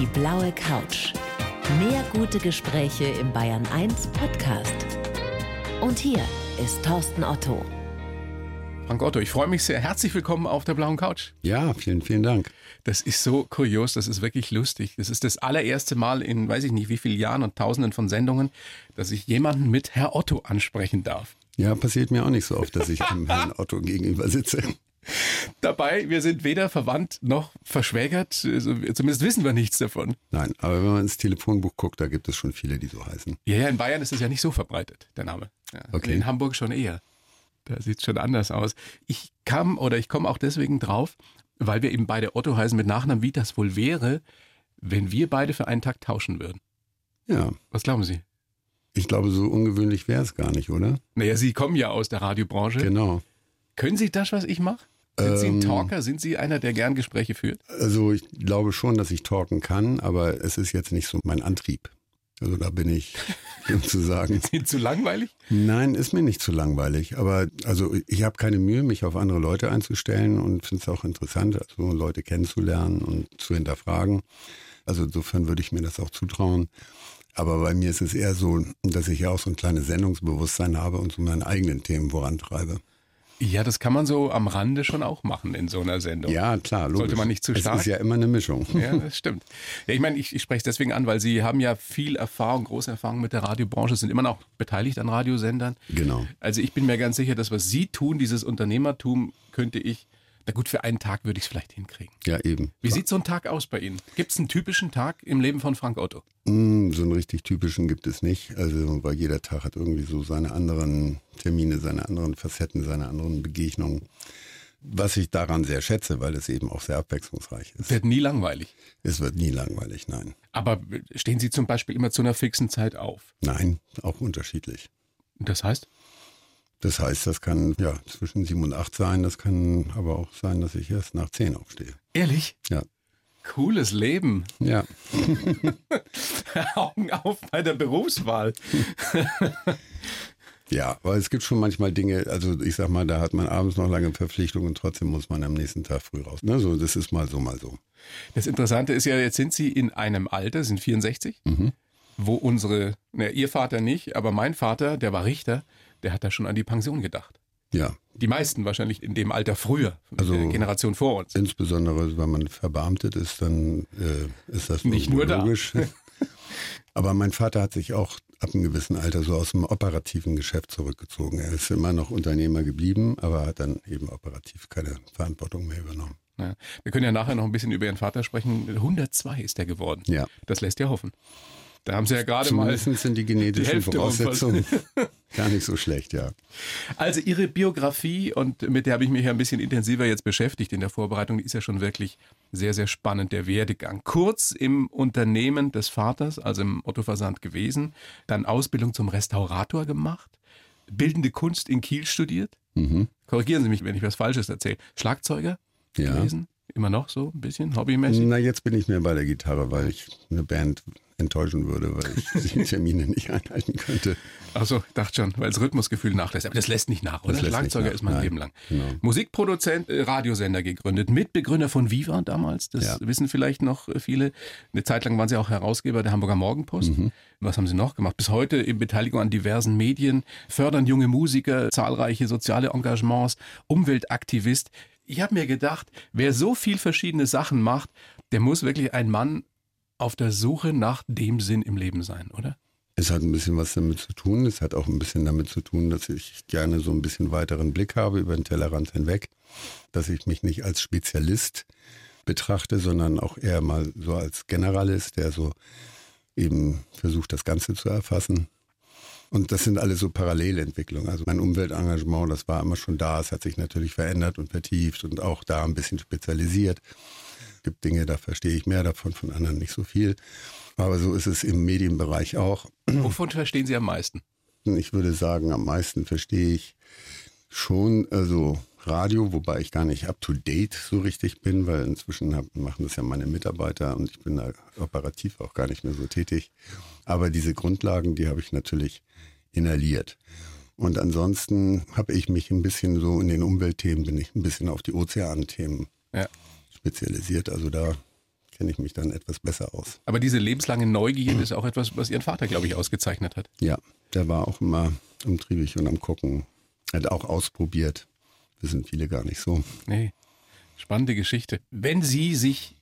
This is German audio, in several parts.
Die blaue Couch. Mehr gute Gespräche im Bayern 1 Podcast. Und hier ist Thorsten Otto. Frank Otto, ich freue mich sehr. Herzlich willkommen auf der blauen Couch. Ja, vielen, vielen Dank. Das ist so kurios, das ist wirklich lustig. Das ist das allererste Mal in weiß ich nicht wie vielen Jahren und Tausenden von Sendungen, dass ich jemanden mit Herr Otto ansprechen darf. Ja, passiert mir auch nicht so oft, dass ich dem Herrn Otto gegenüber sitze. Dabei, wir sind weder verwandt noch verschwägert, also, zumindest wissen wir nichts davon. Nein, aber wenn man ins Telefonbuch guckt, da gibt es schon viele, die so heißen. Ja, ja, in Bayern ist es ja nicht so verbreitet, der Name. Ja, Okay. In Hamburg schon eher. Da sieht es schon anders aus. Ich kam oder ich komme auch deswegen drauf, weil wir eben beide Otto heißen mit Nachnamen, wie das wohl wäre, wenn wir beide für einen Tag tauschen würden. Ja, Was glauben Sie? ich glaube, so ungewöhnlich wäre es gar nicht, oder? Naja, Sie kommen ja aus der Radiobranche. Genau. Können Sie das, was ich mache? Sind Sie ein Ähm. Talker? Sind Sie einer, der gern Gespräche führt? Also ich glaube schon, dass ich talken kann, aber es ist jetzt nicht so mein Antrieb. Also da bin ich sozusagen. Sind Sie zu langweilig? Nein, ist mir nicht zu langweilig. Aber also ich habe keine Mühe, mich auf andere Leute einzustellen und finde es auch interessant, also Leute kennenzulernen und zu hinterfragen. Also insofern würde ich mir das auch zutrauen. Aber bei mir ist es eher so, dass ich ja auch so ein kleines Sendungsbewusstsein habe und so meine eigenen Themen vorantreibe. Ja, das kann man so am Rande schon auch machen in so einer Sendung. Ja, klar, logisch. Sollte man nicht zu stark? ist ja immer eine Mischung. Ja, das stimmt. Ja, ich meine, ich, ich spreche es deswegen an, weil Sie haben ja viel Erfahrung, große Erfahrung mit der Radiobranche, sind immer noch beteiligt an Radiosendern. Genau. Also ich bin mir ganz sicher, dass was Sie tun, dieses Unternehmertum, könnte ich, na gut, für einen Tag würde ich es vielleicht hinkriegen. Ja, eben. Wie sieht so ein Tag aus bei Ihnen? Gibt es einen typischen Tag im Leben von Frank Otto? Mm, So einen richtig typischen gibt es nicht. Also, weil jeder Tag hat irgendwie so seine anderen Termine, seine anderen Facetten, seine anderen Begegnungen. Was ich daran sehr schätze, weil es eben auch sehr abwechslungsreich ist. Wird nie langweilig. Es wird nie langweilig, nein. Aber stehen Sie zum Beispiel immer zu einer fixen Zeit auf? Nein, auch unterschiedlich. Das heißt? Das heißt, das kann ja zwischen sieben und acht sein, das kann aber auch sein, dass ich erst nach zehn aufstehe. Ehrlich? Ja. Cooles Leben. Ja, Augen auf bei der Berufswahl. ja, aber es gibt schon manchmal Dinge, also ich sag mal, da hat man abends noch lange Verpflichtungen und trotzdem muss man am nächsten Tag früh raus. Ne, so, das ist mal so, mal so. Das Interessante ist ja, jetzt sind Sie in einem Alter, sind 64, wo unsere, na, Ihr Vater nicht, aber mein Vater, der war Richter, der hat da schon an die Pension gedacht. Ja, Die meisten wahrscheinlich in dem Alter früher, Also- der Generation vor uns. Insbesondere, wenn man verbeamtet ist, dann äh, ist das Nicht nur da. logisch. Aber mein Vater hat sich auch ab einem gewissen Alter so aus dem operativen Geschäft zurückgezogen. Er ist immer noch Unternehmer geblieben, aber hat dann eben operativ keine Verantwortung mehr übernommen. Ja. Wir können ja nachher noch ein bisschen über Ihren Vater sprechen. 102 ist er geworden. Ja. Das lässt ja hoffen. Da haben Sie ja gerade mal. Zumindest sind die genetischen Hälfte Voraussetzungen gar nicht so schlecht, ja. Also Ihre Biografie, und mit der habe ich mich ja ein bisschen intensiver jetzt beschäftigt in der Vorbereitung, die ist ja schon wirklich sehr, sehr spannend, der Werdegang. Kurz im Unternehmen des Vaters, also im Otto Versand gewesen, dann Ausbildung zum Restaurator gemacht, bildende Kunst in Kiel studiert. Korrigieren Sie mich, wenn ich was Falsches erzähle. Schlagzeuger Ja. gewesen, immer noch so ein bisschen, hobbymäßig. Na, jetzt bin ich mehr bei der Gitarre, weil ich eine Band enttäuschen würde, weil ich die Termine nicht einhalten könnte. Achso, ich dachte schon, weil das Rhythmusgefühl nachlässt. Aber das lässt nicht nach, oder? Schlagzeuger ist mein nein. Leben lang. Genau. Musikproduzent, äh, Radiosender gegründet, Mitbegründer von Viva damals, das Ja. wissen vielleicht noch äh, viele. Eine Zeit lang waren Sie auch Herausgeber der Hamburger Morgenpost. Mhm. Was haben Sie noch gemacht? Bis heute in Beteiligung an diversen Medien, fördern junge Musiker, zahlreiche soziale Engagements, Umweltaktivist. Ich habe mir gedacht, wer so viel verschiedene Sachen macht, der muss wirklich ein Mann auf der Suche nach dem Sinn im Leben sein, oder? Es hat ein bisschen was damit zu tun. Es hat auch ein bisschen damit zu tun, dass ich gerne so ein bisschen weiteren Blick habe über den Tellerrand hinweg. Dass ich mich nicht als Spezialist betrachte, sondern auch eher mal so als Generalist, der so eben versucht, das Ganze zu erfassen. Und das sind alles so Parallelentwicklungen. Also mein Umweltengagement, das war immer schon da. Es hat sich natürlich verändert und vertieft und auch da ein bisschen spezialisiert. Es gibt Dinge, da verstehe ich mehr davon, von anderen nicht so viel. Aber so ist es im Medienbereich auch. Wovon verstehen Sie am meisten? Ich würde sagen, am meisten verstehe ich schon also Radio, wobei ich gar nicht up to date so richtig bin, weil inzwischen hab, machen das ja meine Mitarbeiter und ich bin da operativ auch gar nicht mehr so tätig. Aber diese Grundlagen, die habe ich natürlich inhaliert. Und ansonsten habe ich mich ein bisschen so in den Umweltthemen, bin ich ein bisschen auf die Ozeanthemen Ja. Spezialisiert. Also da kenne ich mich dann etwas besser aus. Aber diese lebenslange Neugier ist auch etwas, was Ihren Vater, glaube ich, ausgezeichnet hat. Ja, der war auch immer umtriebig und am Gucken. Hat auch ausprobiert. Wissen viele gar nicht so. Nee. Spannende Geschichte. Wenn Sie sich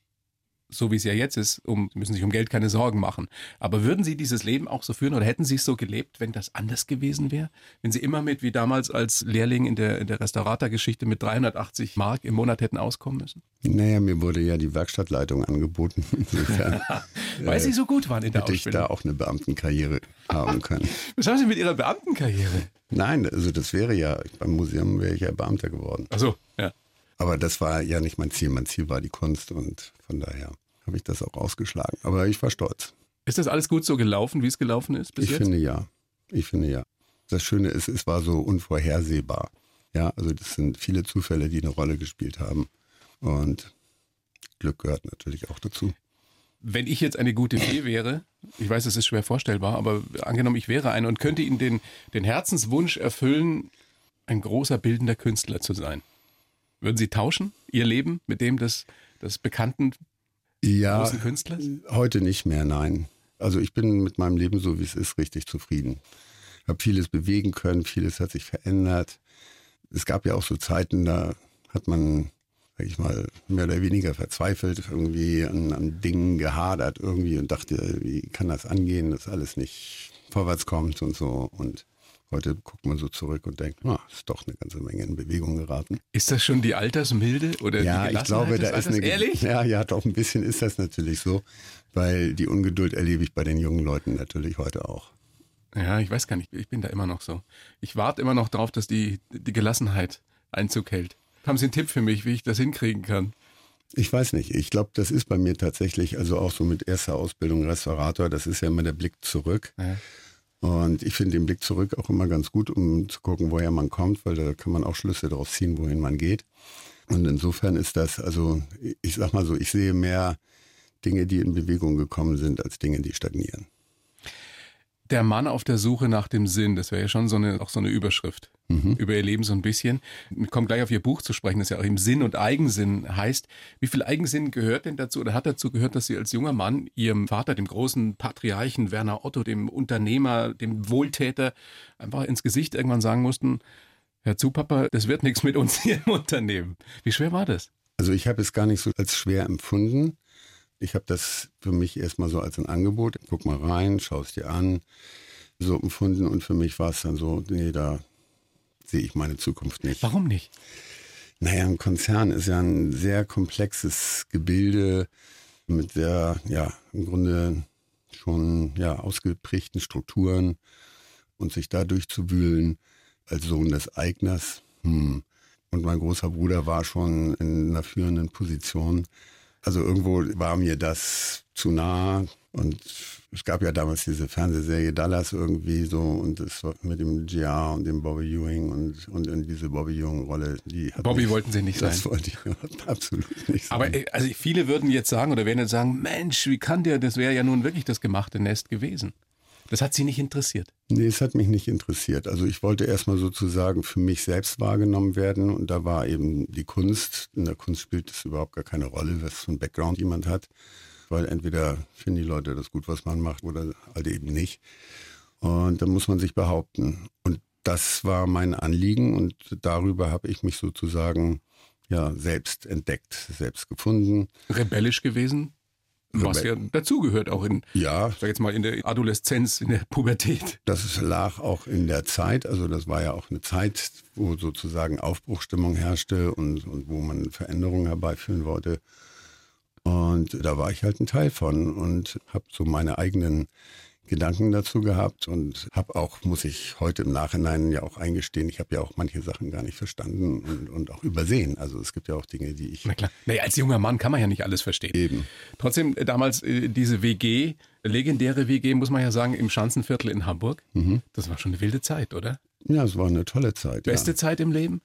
so wie es ja jetzt ist, um, müssen sich um Geld keine Sorgen machen. Aber würden Sie dieses Leben auch so führen oder hätten Sie es so gelebt, wenn das anders gewesen wäre? Wenn Sie immer mit, wie damals als Lehrling in der, in der Restauratorgeschichte, mit 380 Mark im Monat hätten auskommen müssen? Naja, mir wurde ja die Werkstattleitung angeboten. Insofern, Weil Sie so gut waren in der hätte ich Ausbildung. da auch eine Beamtenkarriere haben können. Was haben Sie mit Ihrer Beamtenkarriere? Nein, also das wäre ja, beim Museum wäre ich ja Beamter geworden. Ach so, ja. Aber das war ja nicht mein Ziel. Mein Ziel war die Kunst und von daher habe ich das auch ausgeschlagen. Aber ich war stolz. Ist das alles gut so gelaufen, wie es gelaufen ist bis ich jetzt? finde ja. Ich finde ja. Das Schöne ist, es war so unvorhersehbar. Ja, also das sind viele Zufälle, die eine Rolle gespielt haben. Und Glück gehört natürlich auch dazu. Wenn ich jetzt eine gute Fee wäre, ich weiß, es ist schwer vorstellbar, aber angenommen, ich wäre eine und könnte Ihnen den, den Herzenswunsch erfüllen, ein großer bildender Künstler zu sein. Würden Sie tauschen, Ihr Leben mit dem des, des bekannten Ja, großen Künstlers? heute nicht mehr, nein. Also ich bin mit meinem Leben so, wie es ist, richtig zufrieden. Habe vieles bewegen können, vieles hat sich verändert. Es gab ja auch so Zeiten, da hat man, sag ich mal, mehr oder weniger verzweifelt, irgendwie an, an Dingen gehadert irgendwie und dachte, wie kann das angehen, dass alles nicht vorwärts kommt und so. Und heute guckt man so zurück und denkt, ah, ist doch eine ganze Menge in Bewegung geraten. Ist das schon die Altersmilde oder Ja, die ich glaube, da ist eine. Ehrlich? Ja, ja, doch ein bisschen ist das natürlich so, weil die Ungeduld erlebe ich bei den jungen Leuten natürlich heute auch. Ja, ich weiß gar nicht, ich bin da immer noch so. Ich warte immer noch darauf, dass die, die Gelassenheit Einzug hält. Haben Sie einen Tipp für mich, wie ich das hinkriegen kann? Ich weiß nicht. Ich glaube, das ist bei mir tatsächlich, also auch so mit erster Ausbildung Restaurator, das ist ja immer der Blick zurück. Ja. Und ich finde den Blick zurück auch immer ganz gut, um zu gucken, woher man kommt, weil da kann man auch Schlüsse daraus ziehen, wohin man geht. Und insofern ist das, also ich sag mal so, ich sehe mehr Dinge, die in Bewegung gekommen sind, als Dinge, die stagnieren. Der Mann auf der Suche nach dem Sinn, das wäre ja schon so eine, auch so eine Überschrift über ihr Leben so ein bisschen. Ich komme gleich auf ihr Buch zu sprechen, das ja auch im Sinn und Eigensinn heißt. Wie viel Eigensinn gehört denn dazu oder hat dazu gehört, dass Sie als junger Mann Ihrem Vater, dem großen Patriarchen Werner Otto, dem Unternehmer, dem Wohltäter, einfach ins Gesicht irgendwann sagen mussten, Herr Zupapa, das wird nichts mit uns hier im Unternehmen. Wie schwer war das? Also ich habe es gar nicht so als schwer empfunden. Ich habe das für mich erstmal so als ein Angebot. Guck mal rein, schau es dir an, so empfunden. Und für mich war es dann so, nee, da sehe ich meine Zukunft nicht. Warum nicht? Naja, ein Konzern ist ja ein sehr komplexes Gebilde mit sehr, ja, im Grunde schon ja, ausgeprägten Strukturen und sich da durchzuwühlen als Sohn des Eigners. Hm. Und mein großer Bruder war schon in einer führenden Position. Also irgendwo war mir das zu nah. Und es gab ja damals diese Fernsehserie Dallas irgendwie so und das war mit dem GR und dem Bobby Ewing und, und in diese Bobby Ewing-Rolle, die Bobby mich- wollten Sie nicht Das sein. wollte ich absolut nicht sein. Aber äh, also viele würden jetzt sagen oder werden jetzt sagen, Mensch, wie kann der, das wäre ja nun wirklich das gemachte Nest gewesen. Das hat Sie nicht interessiert. Nee, es hat mich nicht interessiert. Also ich wollte erstmal sozusagen für mich selbst wahrgenommen werden und da war eben die Kunst. In der Kunst spielt es überhaupt gar keine Rolle, was für ein Background jemand hat, weil entweder finden die Leute das gut, was man macht oder halt eben nicht. Und da muss man sich behaupten. Und das war mein Anliegen und darüber habe ich mich sozusagen ja selbst entdeckt, selbst gefunden. Rebellisch gewesen, was ja dazugehört auch in, Ja, sag jetzt mal, in der Adoleszenz, in der Pubertät. Das lag auch in der Zeit, also das war ja auch eine Zeit, wo sozusagen Aufbruchstimmung herrschte und, und wo man Veränderungen herbeiführen wollte. Und da war ich halt ein Teil von und habe so meine eigenen Gedanken dazu gehabt und habe auch, muss ich heute im Nachhinein ja auch eingestehen, ich habe ja auch manche Sachen gar nicht verstanden und, und auch übersehen. Also es gibt ja auch Dinge, die ich Na klar. Naja, als junger Mann kann man ja nicht alles verstehen. eben. Trotzdem, äh, damals äh, diese WG, legendäre WG, muss man ja sagen, im Schanzenviertel in Hamburg. Das war schon eine wilde Zeit, oder? Ja, es war eine tolle Zeit. ja. Beste Zeit im Leben?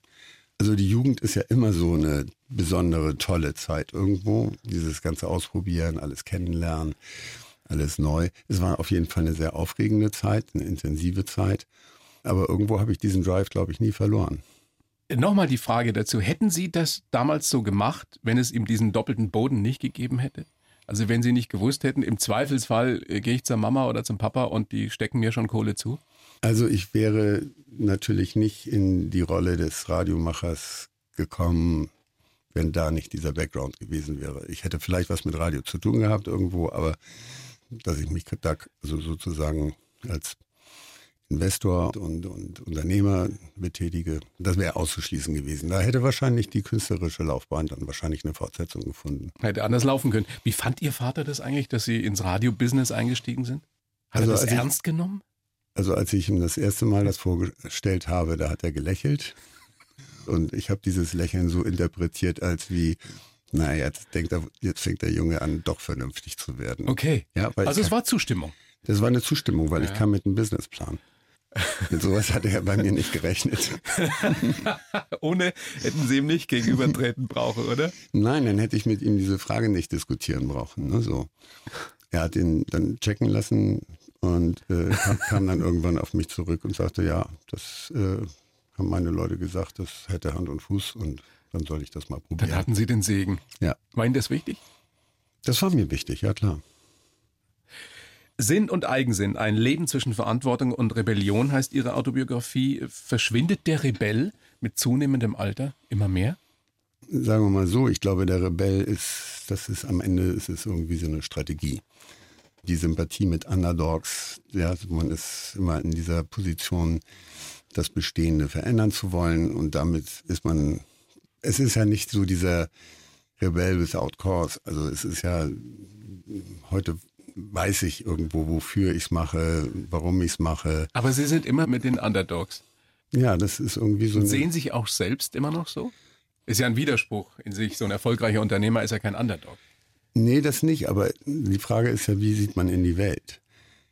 Also die Jugend ist ja immer so eine besondere, tolle Zeit irgendwo. Dieses ganze Ausprobieren, alles kennenlernen, alles neu. Es war auf jeden Fall eine sehr aufregende Zeit, eine intensive Zeit. Aber irgendwo habe ich diesen Drive, glaube ich, nie verloren. Nochmal die Frage dazu. Hätten Sie das damals so gemacht, wenn es ihm diesen doppelten Boden nicht gegeben hätte? Also wenn Sie nicht gewusst hätten, im Zweifelsfall äh, gehe ich zur Mama oder zum Papa und die stecken mir schon Kohle zu? Also ich wäre natürlich nicht in die Rolle des Radiomachers gekommen, wenn da nicht dieser Background gewesen wäre. Ich hätte vielleicht was mit Radio zu tun gehabt irgendwo, aber dass ich mich da also sozusagen als Investor und, und Unternehmer betätige, das wäre auszuschließen gewesen. Da hätte wahrscheinlich die künstlerische Laufbahn dann wahrscheinlich eine Fortsetzung gefunden. Hätte anders laufen können. Wie fand Ihr Vater das eigentlich, dass Sie ins Radio-Business eingestiegen sind? Hat also er das ernst ich, genommen? Also als ich ihm das erste Mal das vorgestellt habe, da hat er gelächelt. Und ich habe dieses Lächeln so interpretiert, als wie, na, jetzt denkt er, jetzt fängt der Junge an, doch vernünftig zu werden. Okay. Ja, also es war Zustimmung. Das war eine Zustimmung, weil ja. ich kam mit einem Businessplan. Mit sowas hatte er bei mir nicht gerechnet. Ohne hätten Sie ihm nicht gegenübertreten brauchen, oder? Nein, dann hätte ich mit ihm diese Frage nicht diskutieren brauchen. Ne, so. Er hat ihn dann checken lassen und äh, kam dann irgendwann auf mich zurück und sagte, ja, das äh, haben meine Leute gesagt, das hätte Hand und Fuß und dann soll ich das mal probieren. Dann hatten Sie den Segen. Ja. War Ihnen das wichtig? Das war mir wichtig, ja klar. Sinn und Eigensinn, ein Leben zwischen Verantwortung und Rebellion heißt Ihre Autobiografie. Verschwindet der Rebell mit zunehmendem Alter immer mehr? Sagen wir mal so, ich glaube, der Rebell ist, das ist am Ende ist es irgendwie so eine Strategie. Die Sympathie mit Underdogs, ja, man ist immer in dieser Position, das Bestehende verändern zu wollen und damit ist man, es ist ja nicht so dieser Rebell without cause. Also es ist ja heute weiß ich irgendwo, wofür ich es mache, warum ich es mache. Aber Sie sind immer mit den Underdogs. Ja, das ist irgendwie so. Und sehen sich auch selbst immer noch so? Ist ja ein Widerspruch in sich. So ein erfolgreicher Unternehmer ist ja kein Underdog. Nee, das nicht. Aber die Frage ist ja, wie sieht man in die Welt?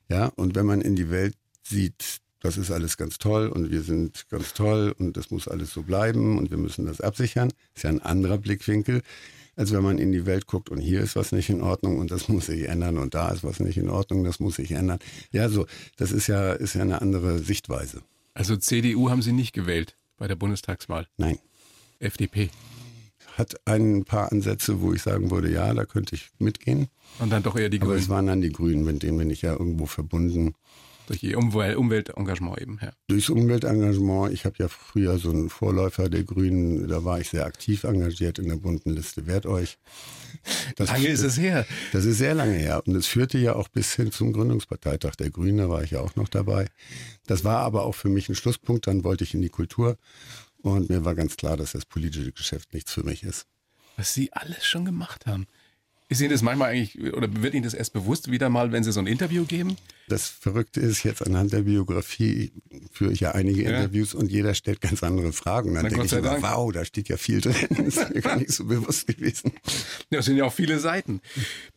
Ja, und wenn man in die Welt sieht, das ist alles ganz toll und wir sind ganz toll und das muss alles so bleiben und wir müssen das absichern, ist ja ein anderer Blickwinkel als wenn man in die Welt guckt und hier ist was nicht in Ordnung und das muss sich ändern und da ist was nicht in Ordnung, das muss sich ändern. Ja, so, das ist ja, ist ja eine andere Sichtweise. Also CDU haben Sie nicht gewählt bei der Bundestagswahl? Nein. FDP? Hat ein paar Ansätze, wo ich sagen würde, ja, da könnte ich mitgehen. Und dann doch eher die Grünen. Aber es waren dann die Grünen, mit denen bin ich ja irgendwo verbunden. Durch ihr Umwelt Umweltengagement eben, ja. Durchs Umweltengagement. Ich habe ja früher so einen Vorläufer der Grünen, da war ich sehr aktiv engagiert in der bunten Liste Wert euch. Das lange ist es her. Das ist sehr lange her. Und es führte ja auch bis hin zum Gründungsparteitag der Grünen, da war ich ja auch noch dabei. Das war aber auch für mich ein Schlusspunkt. Dann wollte ich in die Kultur. Und mir war ganz klar, dass das politische Geschäft nichts für mich ist. Was Sie alles schon gemacht haben. Ist Ihnen das manchmal eigentlich, oder wird Ihnen das erst bewusst wieder mal, wenn Sie so ein Interview geben? Das Verrückte ist, jetzt anhand der Biografie führe ich ja einige ja. Interviews und jeder stellt ganz andere Fragen. Dann Na, denke ich immer, wow, da steht ja viel drin. Das ist mir gar nicht so bewusst gewesen. Ja, das sind ja auch viele Seiten.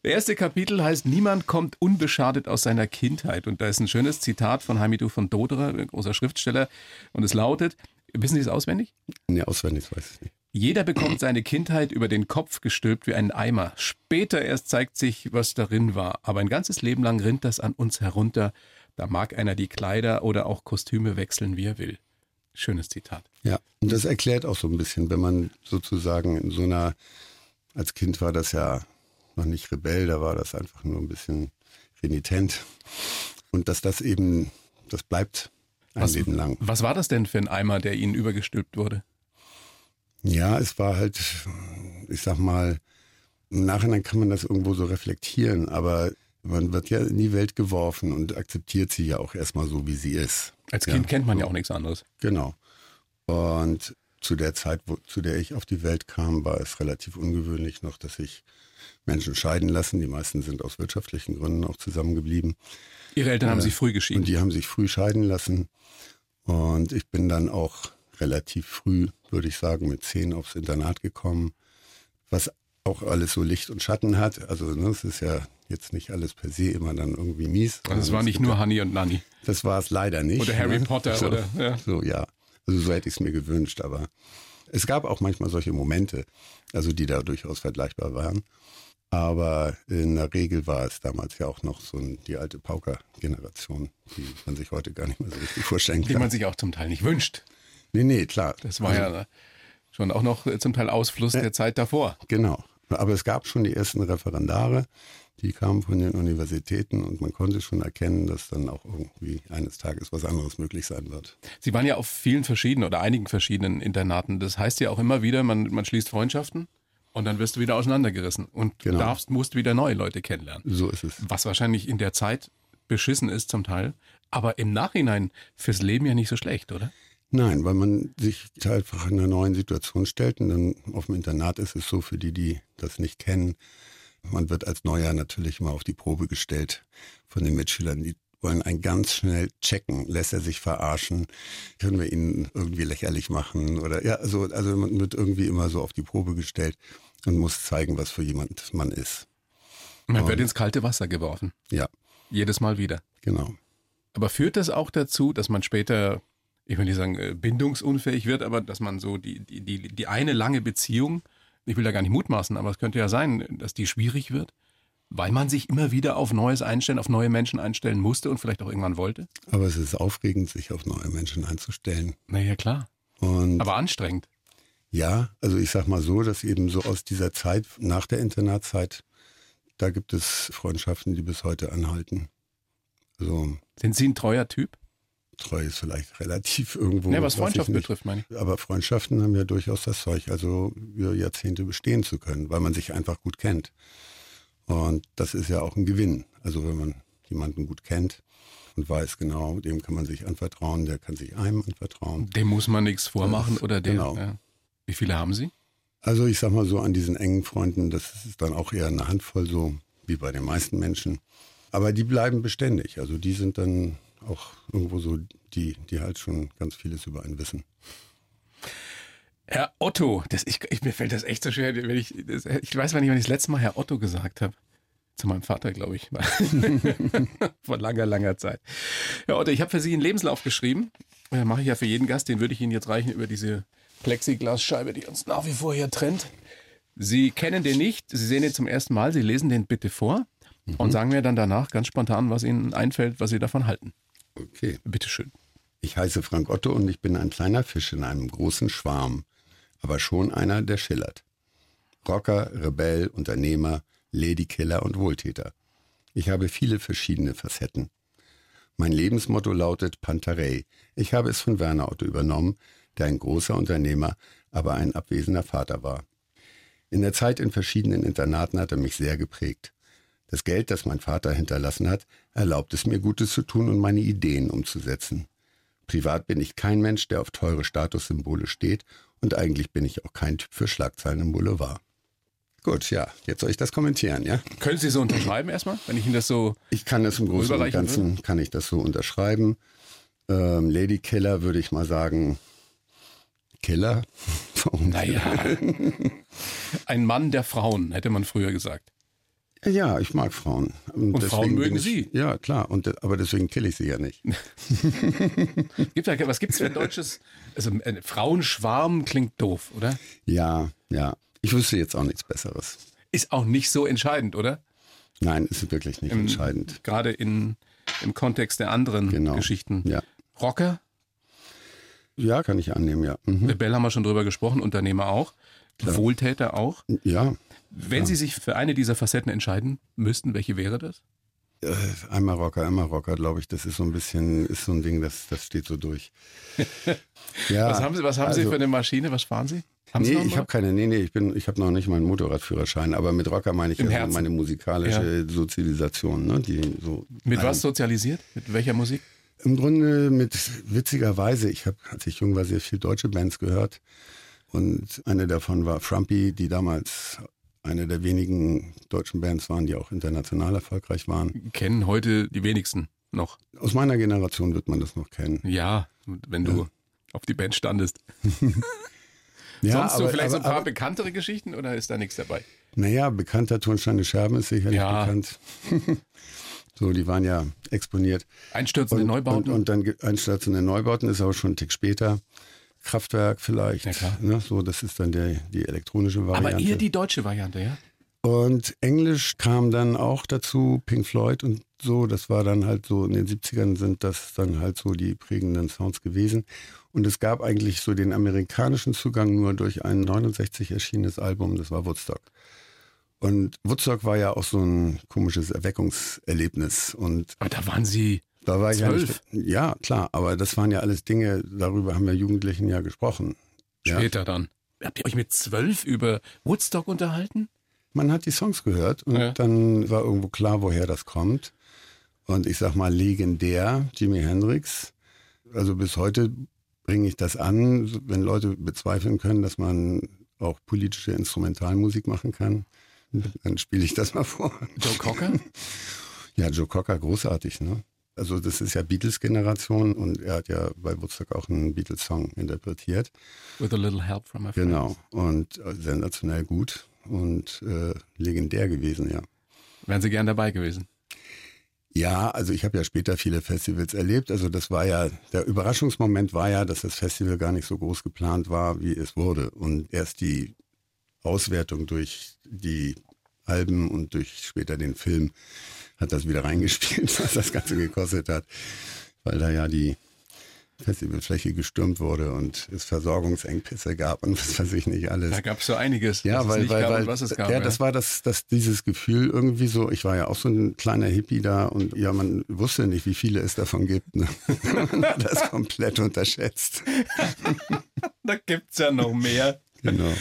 Der erste Kapitel heißt, niemand kommt unbeschadet aus seiner Kindheit. Und da ist ein schönes Zitat von Hamidou von Doderer, großer Schriftsteller. Und es lautet, wissen Sie es auswendig? Nee, auswendig weiß ich nicht. Jeder bekommt seine Kindheit über den Kopf gestülpt wie einen Eimer. Später erst zeigt sich, was darin war. Aber ein ganzes Leben lang rinnt das an uns herunter. Da mag einer die Kleider oder auch Kostüme wechseln, wie er will. Schönes Zitat. Ja, und das erklärt auch so ein bisschen, wenn man sozusagen in so einer, als Kind war das ja noch nicht Rebell, da war das einfach nur ein bisschen renitent. Und dass das eben, das bleibt ein was, Leben lang. Was war das denn für ein Eimer, der Ihnen übergestülpt wurde? Ja, es war halt, ich sag mal, im Nachhinein kann man das irgendwo so reflektieren, aber man wird ja in die Welt geworfen und akzeptiert sie ja auch erstmal so, wie sie ist. Als Kind ja. kennt man ja auch nichts anderes. Genau. Und zu der Zeit, wo, zu der ich auf die Welt kam, war es relativ ungewöhnlich noch, dass sich Menschen scheiden lassen. Die meisten sind aus wirtschaftlichen Gründen auch zusammengeblieben. Ihre Eltern äh, haben sich früh geschieden. Und die haben sich früh scheiden lassen. Und ich bin dann auch relativ früh, würde ich sagen, mit zehn aufs Internat gekommen, was auch alles so Licht und Schatten hat. Also ne, es ist ja jetzt nicht alles per se immer dann irgendwie mies. Also es war nicht nur Honey und Nanny. Das war es leider nicht. Oder Harry ne? Potter so, oder ja. So ja, also so hätte ich es mir gewünscht, aber es gab auch manchmal solche Momente, also die da durchaus vergleichbar waren. Aber in der Regel war es damals ja auch noch so ein, die alte Pauker-Generation, die man sich heute gar nicht mehr so richtig vorstellen kann. Die man sich auch zum Teil nicht wünscht. Nee, nee, klar. Das war also, ja schon auch noch zum Teil Ausfluss äh, der Zeit davor. Genau. Aber es gab schon die ersten Referendare, die kamen von den Universitäten und man konnte schon erkennen, dass dann auch irgendwie eines Tages was anderes möglich sein wird. Sie waren ja auf vielen verschiedenen oder einigen verschiedenen Internaten. Das heißt ja auch immer wieder, man, man schließt Freundschaften und dann wirst du wieder auseinandergerissen und genau. darfst, musst wieder neue Leute kennenlernen. So ist es. Was wahrscheinlich in der Zeit beschissen ist zum Teil, aber im Nachhinein fürs Leben ja nicht so schlecht, oder? Nein, weil man sich einfach in einer neuen Situation stellt und dann auf dem Internat ist es so für die, die das nicht kennen, man wird als Neuer natürlich mal auf die Probe gestellt von den Mitschülern. Die wollen einen ganz schnell checken. Lässt er sich verarschen? Können wir ihn irgendwie lächerlich machen? Oder ja, also, also man wird irgendwie immer so auf die Probe gestellt und muss zeigen, was für jemand man ist. Man und, wird ins kalte Wasser geworfen. Ja. Jedes Mal wieder. Genau. Aber führt das auch dazu, dass man später, ich will nicht sagen, äh, bindungsunfähig wird, aber dass man so die, die, die, die eine lange Beziehung ich will da gar nicht mutmaßen, aber es könnte ja sein, dass die schwierig wird, weil man sich immer wieder auf Neues einstellen, auf neue Menschen einstellen musste und vielleicht auch irgendwann wollte. Aber es ist aufregend, sich auf neue Menschen einzustellen. Naja, klar. Und aber anstrengend. Ja, also ich sag mal so, dass eben so aus dieser Zeit nach der Internatszeit, da gibt es Freundschaften, die bis heute anhalten. Also, Sind Sie ein treuer Typ? Treu ist vielleicht relativ irgendwo. Ja, was Freundschaft betrifft, meine ich. Aber Freundschaften haben ja durchaus das Zeug, also über Jahrzehnte bestehen zu können, weil man sich einfach gut kennt. Und das ist ja auch ein Gewinn. Also wenn man jemanden gut kennt und weiß genau, dem kann man sich anvertrauen, der kann sich einem anvertrauen. Dem muss man nichts vormachen das, oder dem. Genau. Ja. Wie viele haben Sie? Also ich sag mal so an diesen engen Freunden, das ist dann auch eher eine Handvoll so, wie bei den meisten Menschen. Aber die bleiben beständig. Also die sind dann auch irgendwo so die, die halt schon ganz vieles über einen wissen. Herr Otto, das, ich, ich, mir fällt das echt so schwer, wenn ich, das, ich weiß nicht, wann ich das letzte Mal Herr Otto gesagt habe. Zu meinem Vater, glaube ich. Vor langer, langer Zeit. Herr Otto, ich habe für Sie einen Lebenslauf geschrieben. Äh, Mache ich ja für jeden Gast, den würde ich Ihnen jetzt reichen über diese Plexiglasscheibe, die uns nach wie vor hier trennt. Sie kennen den nicht, Sie sehen den zum ersten Mal, Sie lesen den bitte vor mhm. und sagen mir dann danach ganz spontan, was Ihnen einfällt, was Sie davon halten. Okay. Bitteschön. Ich heiße Frank Otto und ich bin ein kleiner Fisch in einem großen Schwarm, aber schon einer, der schillert. Rocker, Rebell, Unternehmer, Ladykiller und Wohltäter. Ich habe viele verschiedene Facetten. Mein Lebensmotto lautet Pantarei. Ich habe es von Werner Otto übernommen, der ein großer Unternehmer, aber ein abwesender Vater war. In der Zeit in verschiedenen Internaten hat er mich sehr geprägt. Das Geld, das mein Vater hinterlassen hat, erlaubt es mir Gutes zu tun und meine Ideen umzusetzen. Privat bin ich kein Mensch, der auf teure Statussymbole steht und eigentlich bin ich auch kein Typ für Schlagzeilen im Boulevard. Gut, ja, jetzt soll ich das kommentieren, ja? Können Sie so unterschreiben erstmal, wenn ich Ihnen das so Ich kann das im Großen und Ganzen, will? kann ich das so unterschreiben. Ähm, Lady Killer würde ich mal sagen, Killer? naja, ein Mann der Frauen, hätte man früher gesagt. Ja, ich mag Frauen. Und, und Frauen mögen ich, Sie? Ja, klar. Und, aber deswegen kill ich sie ja nicht. gibt da, was gibt es für ein deutsches? Also ein Frauenschwarm klingt doof, oder? Ja, ja. Ich wüsste jetzt auch nichts Besseres. Ist auch nicht so entscheidend, oder? Nein, ist wirklich nicht Im, entscheidend. Gerade in, im Kontext der anderen genau. Geschichten. Ja. Rocker? Ja, kann ich annehmen, ja. Mhm. Rebell haben wir schon drüber gesprochen, Unternehmer auch. Klar. Wohltäter auch. Ja. Wenn ja. Sie sich für eine dieser Facetten entscheiden müssten, welche wäre das? Äh, einmal Rocker, einmal Rocker, glaube ich. Das ist so ein bisschen, ist so ein Ding, das, das steht so durch. ja, was haben Sie, was haben also, Sie für eine Maschine? Was fahren Sie? Haben nee, ich habe keine, nee, nee, ich bin, ich habe noch nicht meinen Motorradführerschein, aber mit Rocker meine ich also meine musikalische ja. Sozialisation, ne, die so. Mit was sozialisiert? Mit welcher Musik? Im Grunde mit witzigerweise, ich habe, als ich jung war, sehr viel deutsche Bands gehört. Und eine davon war Frumpy, die damals eine der wenigen deutschen Bands waren, die auch international erfolgreich waren. Kennen heute die wenigsten noch. Aus meiner Generation wird man das noch kennen. Ja, wenn du ja. auf die Band standest. ja, Sonst aber, so vielleicht aber, so ein paar aber, bekanntere Geschichten oder ist da nichts dabei? Naja, bekannter Tonsteine Scherben ist sicherlich ja. bekannt. so, die waren ja exponiert. Einstürzende und, Neubauten? Und, und dann einstürzende Neubauten ist aber schon einen Tick später. Kraftwerk vielleicht. Ja, klar. Ne, so, das ist dann der, die elektronische Variante. Aber eher die deutsche Variante, ja? Und Englisch kam dann auch dazu, Pink Floyd und so. Das war dann halt so, in den 70ern sind das dann halt so die prägenden Sounds gewesen. Und es gab eigentlich so den amerikanischen Zugang nur durch ein 69 erschienenes Album, das war Woodstock. Und Woodstock war ja auch so ein komisches Erweckungserlebnis. Und Aber da waren Sie da war ich ja, zwölf. nicht, ja klar, aber das waren ja alles Dinge, darüber haben wir Jugendlichen ja gesprochen. Ja. Später dann. Habt ihr euch mit zwölf über Woodstock unterhalten? Man hat die Songs gehört und Ja. dann war irgendwo klar, woher das kommt. Und ich sag mal legendär, Jimi Hendrix. Also bis heute bringe ich das an, wenn Leute bezweifeln können, dass man auch politische Instrumentalmusik machen kann. Dann spiele ich das mal vor. Joe Cocker? Ja, Joe Cocker, großartig, ne? Also das ist ja Beatles-Generation und er hat ja bei Woodstock auch einen Beatles-Song interpretiert. With a little help from my friends. Genau. Und äh, sensationell gut und äh, legendär gewesen, ja. Wären Sie gern dabei gewesen? Ja, also ich habe ja später viele Festivals erlebt. Also das war ja, der Überraschungsmoment war ja, dass das Festival gar nicht so groß geplant war, wie es wurde. Und erst die Auswertung durch die Alben und durch später den Film hat das wieder reingespielt, was das Ganze gekostet hat. Weil da ja die Festivalfläche gestürmt wurde und es Versorgungsengpässe gab und was weiß ich nicht alles. Da gab es so einiges, Ja, was es weil, nicht weil, gab weil und was es gab. ja, das war das, das, dieses Gefühl irgendwie so, ich war ja auch so ein kleiner Hippie da und ja, man wusste nicht, wie viele es davon gibt. Ne? man hat das komplett unterschätzt. da gibt's ja noch mehr. Genau.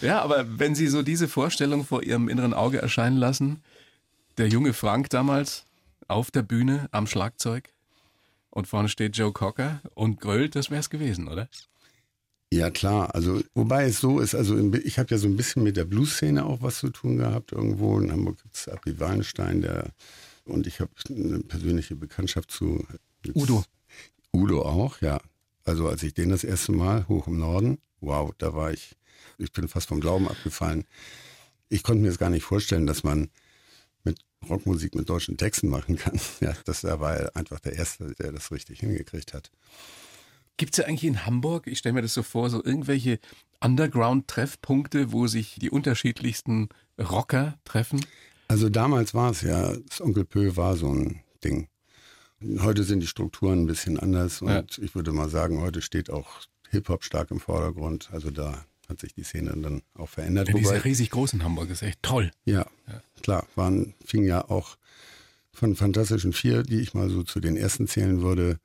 Ja, aber wenn Sie so diese Vorstellung vor Ihrem inneren Auge erscheinen lassen, der junge Frank damals auf der Bühne am Schlagzeug und vorne steht Joe Cocker und grölt, das wär's gewesen, oder? Ja, klar. Also, wobei es so ist, also ich habe ja so ein bisschen mit der Blues-Szene auch was zu tun gehabt irgendwo. In Hamburg gibt es Abi Weinstein, der und ich habe eine persönliche Bekanntschaft zu Udo. Udo auch, ja. Also als ich den das erste Mal hoch im Norden, wow, da war ich, ich bin fast vom Glauben abgefallen. Ich konnte mir das gar nicht vorstellen, dass man Rockmusik mit deutschen Texten machen kann. Ja, das da war er einfach der Erste, der das richtig hingekriegt hat. Gibt's ja eigentlich in Hamburg, ich stelle mir das so vor, so irgendwelche Underground-Treffpunkte, wo sich die unterschiedlichsten Rocker treffen? Also damals war es ja, das Onkel Pö war so ein Ding. Heute sind die Strukturen ein bisschen anders und Ja. ich würde mal sagen, heute steht auch Hip-Hop stark im Vordergrund. Also da hat sich die Szene dann auch verändert. Ja riesig groß in Hamburg, ist echt toll. Ja, klar, waren, fing ja auch von Fantastischen Vier, die ich mal so zu den ersten zählen würde,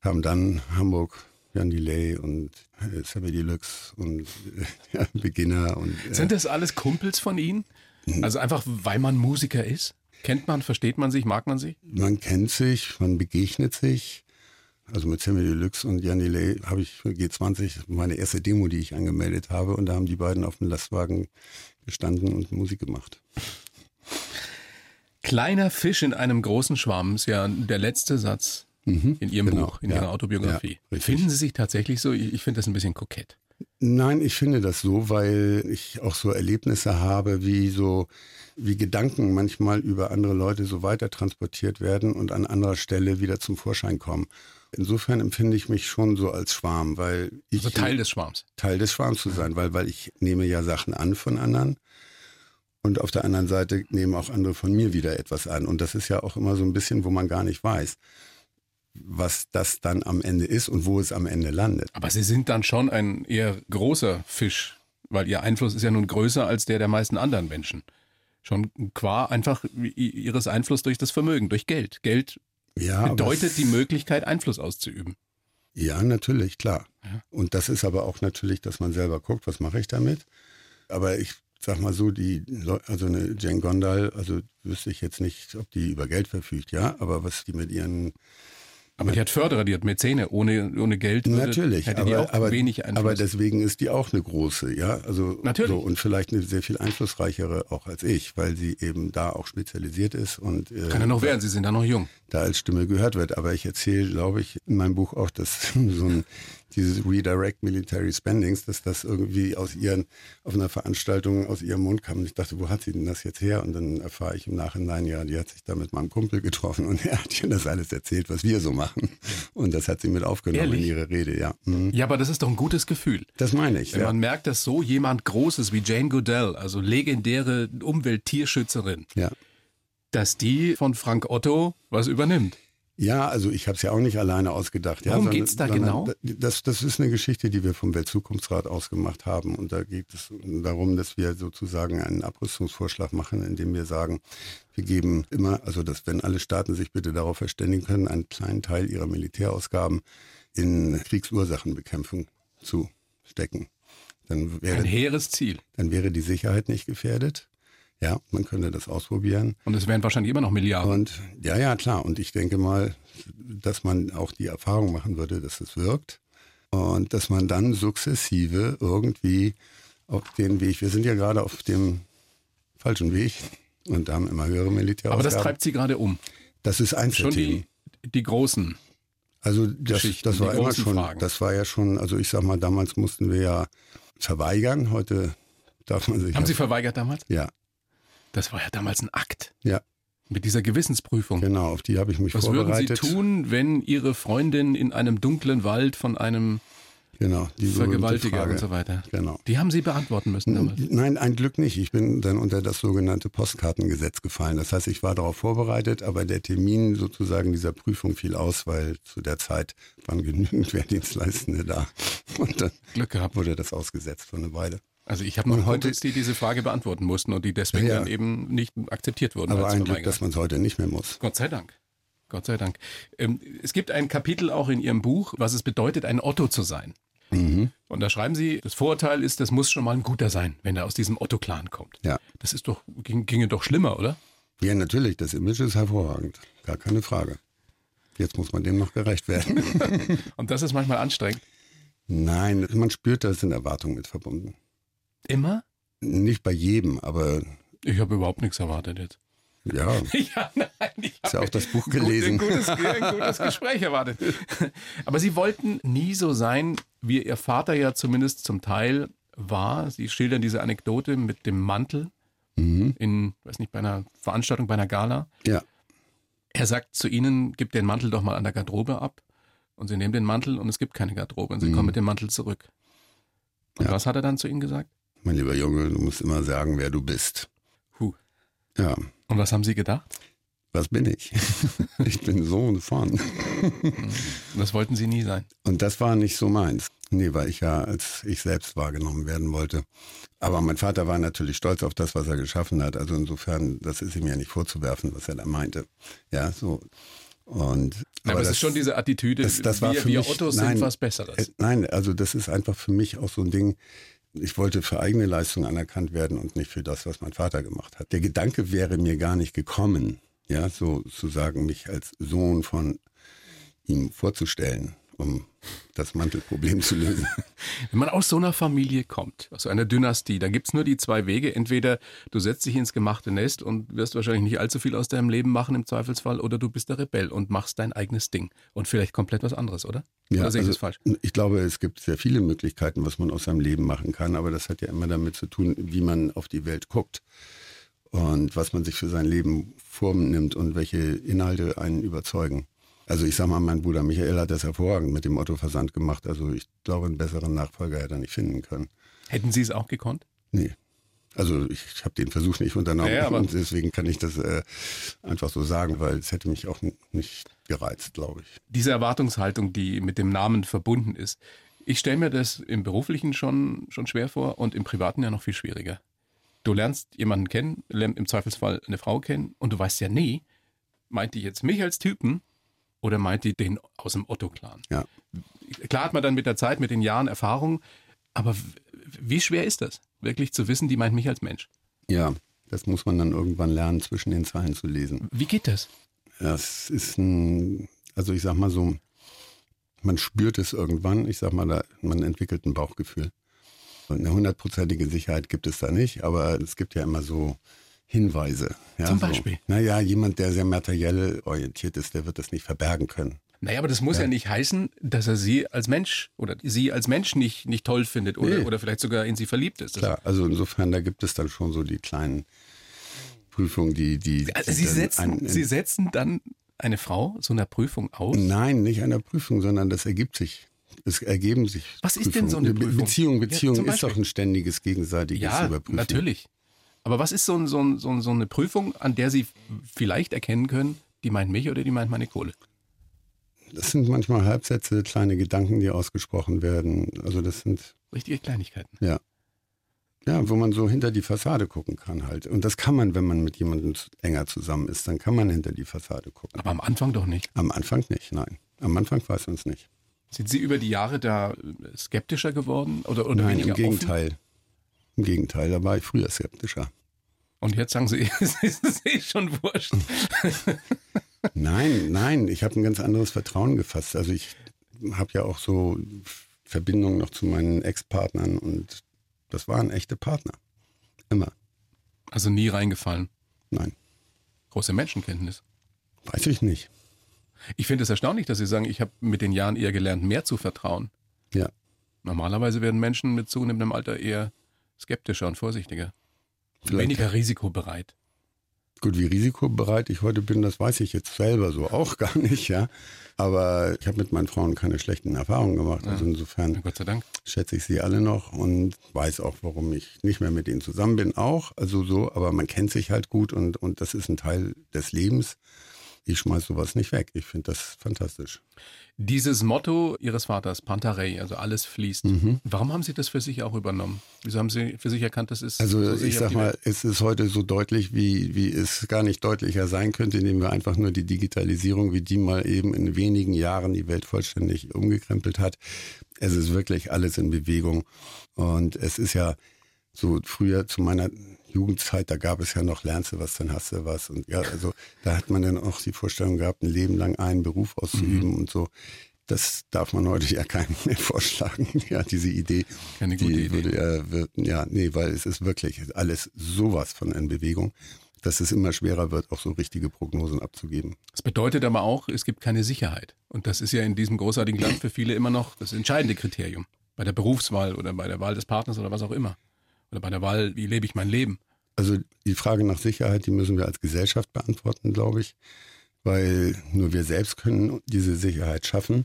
haben dann Hamburg, Jan Delay und äh, Sammy Deluxe und äh, ja, Beginner und äh, Sind das alles Kumpels von Ihnen? Also einfach, weil man Musiker ist? Kennt man, versteht man sich, mag man sich? man kennt sich, man begegnet sich. Also mit Sammy Deluxe und Jan Delay habe ich für G20 meine erste Demo, die ich angemeldet habe und da haben die beiden auf dem Lastwagen gestanden und Musik gemacht. Kleiner Fisch in einem großen Schwamm ist ja der letzte Satz in Ihrem genau, Buch, in ja, Ihrer Autobiografie. ja. Finden Sie sich tatsächlich so? Ich, ich finde das ein bisschen kokett. Nein, ich finde das so, weil ich auch so Erlebnisse habe, wie so, wie Gedanken manchmal über andere Leute so weiter transportiert werden und an anderer Stelle wieder zum Vorschein kommen. Insofern empfinde ich mich schon so als Schwarm, weil ich Also Teil des Schwarms. Teil des Schwarms zu sein, weil, weil ich nehme ja Sachen an von anderen und auf der anderen Seite nehmen auch andere von mir wieder etwas an. Und das ist ja auch immer so ein bisschen, wo man gar nicht weiß, was das dann am Ende ist und wo es am Ende landet. Aber Sie sind dann schon ein eher großer Fisch, weil Ihr Einfluss ist ja nun größer als der der meisten anderen Menschen. Schon qua einfach Ihres Einflusses durch das Vermögen, durch Geld. Geld Ja, bedeutet die Möglichkeit, Einfluss auszuüben. Ja, natürlich, klar. Ja. Und das ist aber auch natürlich, dass man selber guckt, was mache ich damit. Aber ich sag mal so, die Leu also eine Jane Gondal, also wüsste ich jetzt nicht, ob die über Geld verfügt, ja, aber was die mit ihren Aber die hat Förderer, die hat Mäzene. Ohne, ohne Geld würde, Natürlich, hätte die aber, auch aber, wenig Einfluss. aber deswegen ist die auch eine große, ja. Also Natürlich. So, und vielleicht eine sehr viel einflussreichere auch als ich, weil sie eben da auch spezialisiert ist und äh, Kann ja noch werden, Sie sind da noch jung. da als Stimme gehört wird. Aber ich erzähle, glaube ich, in meinem Buch auch, dass so ein dieses Redirect Military Spendings, dass das irgendwie aus ihren, auf einer Veranstaltung aus ihrem Mund kam. Und ich dachte, wo hat sie denn das jetzt her? Und dann erfahre ich im Nachhinein, ja, die hat sich da mit meinem Kumpel getroffen und er hat ihr das alles erzählt, was wir so machen. Und das hat sie mit aufgenommen Ehrlich? in ihre Rede, ja. Mhm. Ja, aber das ist doch ein gutes Gefühl. Das meine ich, Wenn ja. man merkt, dass so jemand Großes wie Jane Goodell, also legendäre Umwelttierschützerin, ja. dass die von Frank Otto was übernimmt. Ja, also ich habe es ja auch nicht alleine ausgedacht. Worum ja, geht's da genau? Das, das ist eine Geschichte, die wir vom Weltzukunftsrat ausgemacht haben. Und da geht es darum, dass wir sozusagen einen Abrüstungsvorschlag machen, indem wir sagen, wir geben immer, also dass wenn alle Staaten sich bitte darauf verständigen können, einen kleinen Teil ihrer Militärausgaben in Kriegsursachenbekämpfung zu stecken. Dann wäre, Ein hehres Ziel. Dann wäre die Sicherheit nicht gefährdet. Ja, man könnte das ausprobieren. Und es wären wahrscheinlich immer noch Milliarden. Und ja, ja, klar. Und ich denke mal, dass man auch die Erfahrung machen würde, dass es wirkt. Und dass man dann sukzessive irgendwie auf den Weg, wir sind ja gerade auf dem falschen Weg und haben immer höhere Militärausgaben. Aber das treibt Sie gerade um. Das ist eins Schon die, die großen also das, das war immer schon, Fragen. das war ja schon, also ich sag mal, damals mussten wir ja verweigern, heute darf man sich. Haben ja, Sie verweigert damals? Ja. Das war ja damals ein Akt. Ja. Mit dieser Gewissensprüfung. Genau, auf die habe ich mich Was vorbereitet. Was würden Sie tun, wenn Ihre Freundin in einem dunklen Wald von einem Genau, Vergewaltiger und so weiter. Genau. Die haben Sie beantworten müssen damals? Nein, ein Glück nicht. Ich bin dann unter das sogenannte Postkartengesetz gefallen. Das heißt, ich war darauf vorbereitet, aber der Termin sozusagen dieser Prüfung fiel aus, weil zu der Zeit waren genügend Wehrdienstleistende da. Und dann Glück gehabt. wurde das ausgesetzt für eine Weile. Also ich habe noch heute, Kumpels, die diese Frage beantworten mussten und die deswegen ja, dann eben nicht akzeptiert wurden. Aber ein Glück, dass man es heute nicht mehr muss. Gott sei Dank. Gott sei Dank. Ähm, es gibt ein Kapitel auch in Ihrem Buch, was es bedeutet, ein Otto zu sein. Mhm. Und da schreiben Sie, das Vorurteil ist, das muss schon mal ein guter sein, wenn er aus diesem Otto-Clan kommt. Ja. Das ist doch, ging, ginge doch schlimmer, oder? Ja, natürlich. Das Image ist hervorragend. Gar keine Frage. Jetzt muss man dem noch gerecht werden. und das ist manchmal anstrengend. Nein, man spürt, da sind Erwartungen mit verbunden. Immer? Nicht bei jedem, aber. Ich habe überhaupt nichts erwartet jetzt. Ja. ja, nein, ich habe ja auch das Buch gelesen. Ein gutes, ein gutes Gespräch erwartet. Aber Sie wollten nie so sein, wie Ihr Vater ja zumindest zum Teil war. Sie schildern diese Anekdote mit dem Mantel mhm. in, weiß nicht, bei einer Veranstaltung, bei einer Gala. Ja. Er sagt zu Ihnen, gib den Mantel doch mal an der Garderobe ab. Und Sie nehmen den Mantel und es gibt keine Garderobe und Sie mhm. kommen mit dem Mantel zurück. Und ja. was hat er dann zu Ihnen gesagt? Mein lieber Junge, du musst immer sagen, wer du bist. Huh. Ja. Und was haben Sie gedacht? Was bin ich? ich bin Sohn von. das wollten Sie nie sein. Und das war nicht so meins. Nee, weil ich ja als ich selbst wahrgenommen werden wollte. Aber mein Vater war natürlich stolz auf das, was er geschaffen hat. Also insofern, das ist ihm ja nicht vorzuwerfen, was er da meinte. Ja, so. Und, aber, aber es ist schon diese Attitüde, das, das wir, wir Ottos nein, sind was Besseres. Äh, nein, also das ist einfach für mich auch so ein Ding, ich wollte für eigene Leistung anerkannt werden und nicht für das, was mein Vater gemacht hat. Der Gedanke wäre mir gar nicht gekommen, ja, sozusagen mich als Sohn von ihm vorzustellen um das Mantelproblem zu lösen. Wenn man aus so einer Familie kommt, aus so einer Dynastie, da gibt es nur die zwei Wege. Entweder du setzt dich ins gemachte Nest und wirst wahrscheinlich nicht allzu viel aus deinem Leben machen im Zweifelsfall, oder du bist der Rebell und machst dein eigenes Ding. Und vielleicht komplett was anderes, oder? Ja, oder sehe ich also, das falsch? Ich glaube, es gibt sehr viele Möglichkeiten, was man aus seinem Leben machen kann, aber das hat ja immer damit zu tun, wie man auf die Welt guckt und was man sich für sein Leben vornimmt und welche Inhalte einen überzeugen. Also ich sag mal, mein Bruder Michael hat das hervorragend mit dem Otto-Versand gemacht. Also ich glaube, einen besseren Nachfolger hätte er nicht finden können. Hätten Sie es auch gekonnt? Nee. Also ich habe den Versuch nicht unternommen ja, und deswegen kann ich das äh, einfach so sagen, weil es hätte mich auch nicht gereizt, glaube ich. Diese Erwartungshaltung, die mit dem Namen verbunden ist, ich stelle mir das im beruflichen schon, schon schwer vor und im privaten ja noch viel schwieriger. Du lernst jemanden kennen, im Zweifelsfall eine Frau kennen und du weißt ja nie, meint die jetzt mich als Typen oder meint die den aus dem Otto-Clan? Ja. Klar hat man dann mit der Zeit, mit den Jahren Erfahrung, aber wie schwer ist das, wirklich zu wissen, die meint mich als Mensch? Ja, das muss man dann irgendwann lernen, zwischen den Zeilen zu lesen. Wie geht das? Das ist ein, also ich sag mal so, man spürt es irgendwann, ich sag mal, da, man entwickelt ein Bauchgefühl. Und eine hundertprozentige Sicherheit gibt es da nicht, aber es gibt ja immer so Hinweise. Ja, Zum Beispiel? So. Naja, jemand, der sehr materiell orientiert ist, der wird das nicht verbergen können. Naja, aber das muss ja. ja nicht heißen, dass er sie als Mensch oder sie als Mensch nicht, nicht toll findet oder, nee. oder vielleicht sogar in sie verliebt ist. Klar, also insofern, da gibt es dann schon so die kleinen Prüfungen, die... die, also sie, setzen, ein, sie setzen dann eine Frau so einer Prüfung aus? Nein, nicht einer Prüfung, sondern das ergibt sich. Es ergeben sich. Was Prüfungen. ist denn so eine Prüfung? Beziehung, Beziehung ja, ist doch ein ständiges gegenseitiges ja, Überprüfen. Natürlich. Aber was ist so, ein, so, ein, so, eine Prüfung, an der Sie vielleicht erkennen können, die meint mich oder die meint meine Kohle? das sind manchmal Halbsätze, kleine Gedanken, die ausgesprochen werden. Also das sind richtige Kleinigkeiten. Ja. Ja, wo man so hinter die Fassade gucken kann halt. Und das kann man, wenn man mit jemandem enger zusammen ist, dann kann man hinter die Fassade gucken. Aber am Anfang doch nicht. Am Anfang nicht, nein. Am Anfang weiß man es nicht. Sind Sie über die Jahre da skeptischer geworden oder, oder nein, weniger im Gegenteil. Offen? Im Gegenteil, da war ich früher skeptischer. Und jetzt sagen Sie, es ist eh schon wurscht. nein, nein, ich habe ein ganz anderes Vertrauen gefasst. Also ich habe ja auch so Verbindungen noch zu meinen Ex-Partnern und das waren echte Partner. Immer. Also nie reingefallen? Nein. Große Menschenkenntnis? Weiß ich nicht. Ich finde es erstaunlich, dass Sie sagen, ich habe mit den Jahren eher gelernt, mehr zu vertrauen. Ja. Normalerweise werden Menschen mit zunehmendem Alter eher skeptischer und vorsichtiger. Vielleicht. Weniger risikobereit. Gut, wie risikobereit ich heute bin, das weiß ich jetzt selber so auch gar nicht, ja. Aber ich habe mit meinen Frauen keine schlechten Erfahrungen gemacht. Ja. Also insofern Gott sei Dank. schätze ich sie alle noch und weiß auch, warum ich nicht mehr mit ihnen zusammen bin. Auch, also so, aber man kennt sich halt gut und, und das ist ein Teil des Lebens. Ich schmeiß sowas nicht weg. Ich finde das fantastisch. Dieses Motto Ihres Vaters, Pantarei, also alles fließt. Mhm. Warum haben Sie das für sich auch übernommen? Wieso haben Sie für sich erkannt, das ist. Also so ich sag mal, es ist heute so deutlich, wie, wie es gar nicht deutlicher sein könnte, indem wir einfach nur die Digitalisierung, wie die mal eben in wenigen Jahren die Welt vollständig umgekrempelt hat. Es ist wirklich alles in Bewegung. Und es ist ja so früher zu meiner Jugendzeit, da gab es ja noch, lernst du was, dann hast du was. Und ja, also da hat man dann auch die Vorstellung gehabt, ein Leben lang einen Beruf auszuüben mhm. und so. Das darf man heute ja keinem mehr vorschlagen. Ja, diese Idee. Keine gute die Idee. Würde, ja, ja, nee, weil es ist wirklich alles sowas von in Bewegung, dass es immer schwerer wird, auch so richtige Prognosen abzugeben. Das bedeutet aber auch, es gibt keine Sicherheit. Und das ist ja in diesem großartigen Land für viele immer noch das entscheidende Kriterium. Bei der Berufswahl oder bei der Wahl des Partners oder was auch immer. Oder bei der Wahl, wie lebe ich mein Leben? Also die Frage nach Sicherheit, die müssen wir als Gesellschaft beantworten, glaube ich, weil nur wir selbst können diese Sicherheit schaffen.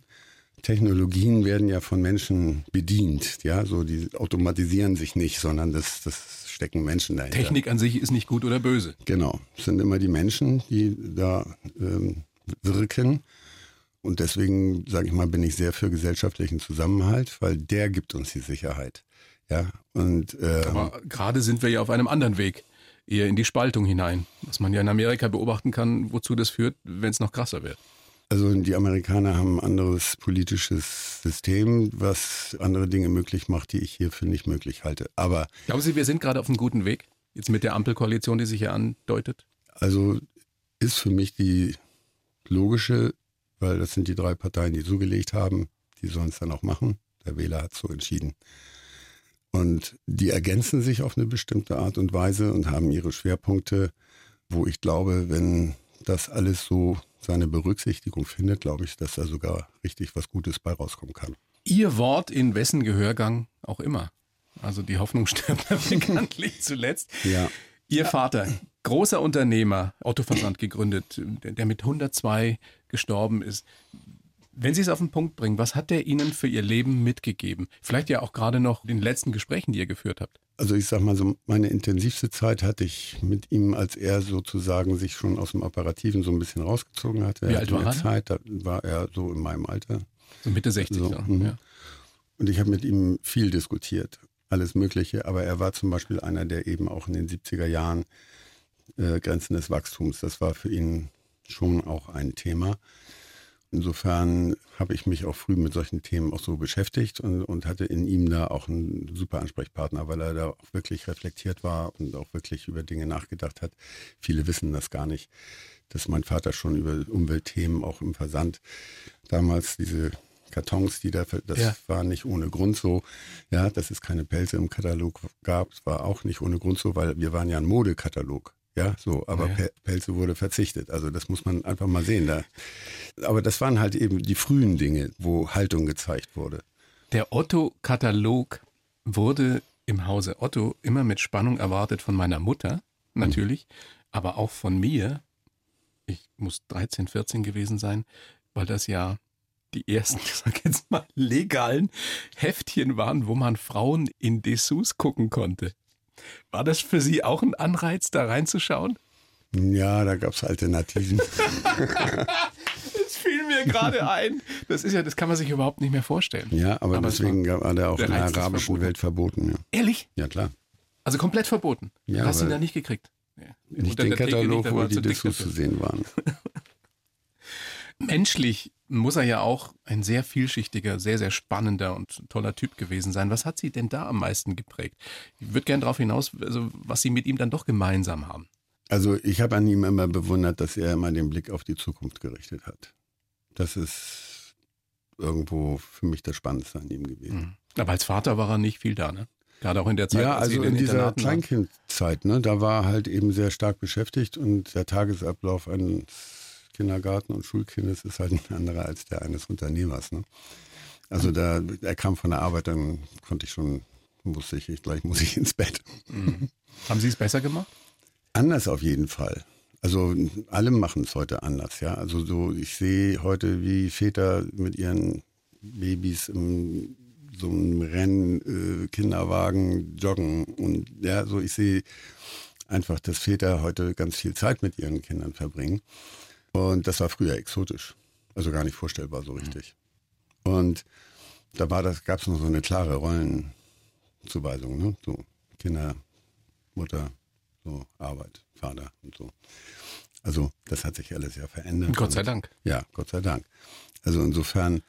Technologien werden ja von Menschen bedient, ja, so die automatisieren sich nicht, sondern das, das stecken Menschen dahinter. Technik an sich ist nicht gut oder böse. Genau, es sind immer die Menschen, die da ähm, wirken. Und deswegen, sage ich mal, bin ich sehr für gesellschaftlichen Zusammenhalt, weil der gibt uns die Sicherheit. Ja, und, ähm, Aber gerade sind wir ja auf einem anderen Weg, eher in die Spaltung hinein, was man ja in Amerika beobachten kann, wozu das führt, wenn es noch krasser wird. Also die Amerikaner haben ein anderes politisches System, was andere Dinge möglich macht, die ich hier für nicht möglich halte. Aber glauben Sie, wir sind gerade auf einem guten Weg jetzt mit der Ampelkoalition, die sich hier andeutet? Also ist für mich die logische, weil das sind die drei Parteien, die zugelegt haben, die sollen es dann auch machen. Der Wähler hat so entschieden. Und die ergänzen sich auf eine bestimmte Art und Weise und haben ihre Schwerpunkte, wo ich glaube, wenn das alles so seine Berücksichtigung findet, glaube ich, dass da sogar richtig was Gutes bei rauskommen kann. Ihr Wort in wessen Gehörgang auch immer. Also die Hoffnung stirbt bekanntlich zuletzt. Ja. Ihr Vater, großer Unternehmer, Autoversand gegründet, der mit 102 gestorben ist. Wenn Sie es auf den Punkt bringen, was hat der Ihnen für Ihr Leben mitgegeben? Vielleicht ja auch gerade noch in den letzten Gesprächen, die ihr geführt habt. Also ich sag mal so, meine intensivste Zeit hatte ich mit ihm, als er sozusagen sich schon aus dem Operativen so ein bisschen rausgezogen hatte. Wie alt war er? Zeit, da war er so in meinem Alter. So Mitte 60. So, mhm. ja. Und ich habe mit ihm viel diskutiert, alles Mögliche. Aber er war zum Beispiel einer, der eben auch in den 70er Jahren äh, Grenzen des Wachstums, das war für ihn schon auch ein Thema. Insofern habe ich mich auch früh mit solchen Themen auch so beschäftigt und, und hatte in ihm da auch einen super Ansprechpartner, weil er da auch wirklich reflektiert war und auch wirklich über Dinge nachgedacht hat. Viele wissen das gar nicht, dass mein Vater schon über Umweltthemen auch im Versand damals diese Kartons, die da, das ja. war nicht ohne Grund so. Ja, dass es keine Pelze im Katalog gab, war auch nicht ohne Grund so, weil wir waren ja ein Modekatalog. Ja, so, aber ja. Pelze wurde verzichtet. Also das muss man einfach mal sehen. Da. Aber das waren halt eben die frühen Dinge, wo Haltung gezeigt wurde. Der Otto-Katalog wurde im Hause Otto immer mit Spannung erwartet von meiner Mutter, natürlich, mhm. aber auch von mir. Ich muss 13, 14 gewesen sein, weil das ja die ersten, ich sag jetzt mal, legalen Heftchen waren, wo man Frauen in Dessous gucken konnte. War das für Sie auch ein Anreiz, da reinzuschauen? Ja, da gab es Alternativen. Es fiel mir gerade ein. Das ist ja, das kann man sich überhaupt nicht mehr vorstellen. Ja, aber, Aber es deswegen war der auch der in der arabischen verboten. Welt verboten. Ja, Ehrlich? ja klar. Also komplett verboten. Ja, du hast ihn weil- da nicht gekriegt. Ja. Nicht den Katalog, nicht, da wo war die Dessous dafür. zu sehen waren. Menschlich muss er ja auch ein sehr vielschichtiger, sehr, sehr spannender und toller Typ gewesen sein. Was hat Sie denn da am meisten geprägt? Ich würde gerne darauf hinaus, also was Sie mit ihm dann doch gemeinsam haben. Also ich habe an ihm immer bewundert, dass er immer den Blick auf die Zukunft gerichtet hat. Das ist irgendwo für mich das Spannendste an ihm gewesen. Aber als Vater war er nicht viel da, ne? Gerade auch in der Zeit, Ja, also in dieser. Kleinkindzeit, ne, da war er halt eben sehr stark beschäftigt und der Tagesablauf eines Kindergarten- und Schulkindes ist halt ein anderer als der eines Unternehmers. Ne? Also da, er kam von der Arbeit, dann konnte ich schon, wusste ich, ich gleich muss ich ins Bett. Haben Sie es besser gemacht? Anders auf jeden Fall. Also alle machen es heute anders, ja. Also so, ich sehe heute, wie Väter mit ihren Babys im so einem Rennen, äh, Kinderwagen joggen und ja, so ich sehe einfach, dass Väter heute ganz viel Zeit mit ihren Kindern verbringen. Und das war früher exotisch. Also gar nicht vorstellbar so richtig. Und da war das, gab es noch so eine klare Rollenzuweisung, ne? So Kinder, Mutter, so Arbeit, Vater und so. Also das hat sich alles ja verändert. Gott sei Und- Dank. Ja, Gott sei Dank. Also insofern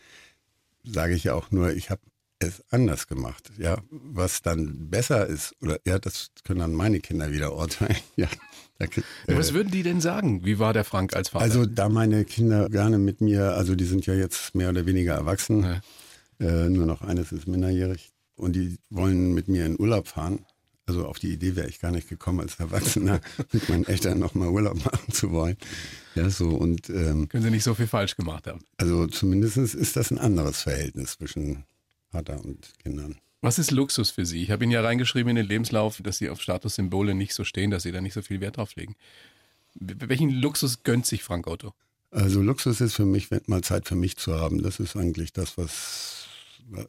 sage ich ja auch nur, ich habe es anders gemacht. Ja, was dann besser ist, oder ja, das können dann meine Kinder wieder urteilen. Ja, da, Ja, äh, Was würden die denn sagen? Wie war der Frank als Vater? also da meine Kinder gerne mit mir, also die sind ja jetzt mehr oder weniger erwachsen, Ja. äh, nur noch eines ist minderjährig und die wollen mit mir in Urlaub fahren. Also auf die Idee wäre ich gar nicht gekommen, als Erwachsener mit meinen Eltern nochmal Urlaub machen zu wollen. Ja, so und ähm, Können Sie nicht so viel falsch gemacht haben. also zumindest ist das ein anderes Verhältnis zwischen Vater und Kindern. Was ist Luxus für Sie? Ich habe Ihnen ja reingeschrieben in den Lebenslauf, dass Sie auf Statussymbole nicht so stehen, dass Sie da nicht so viel Wert drauf legen. Welchen Luxus gönnt sich Frank Otto? Also Luxus ist für mich, wenn mal Zeit für mich zu haben. Das ist eigentlich das, was,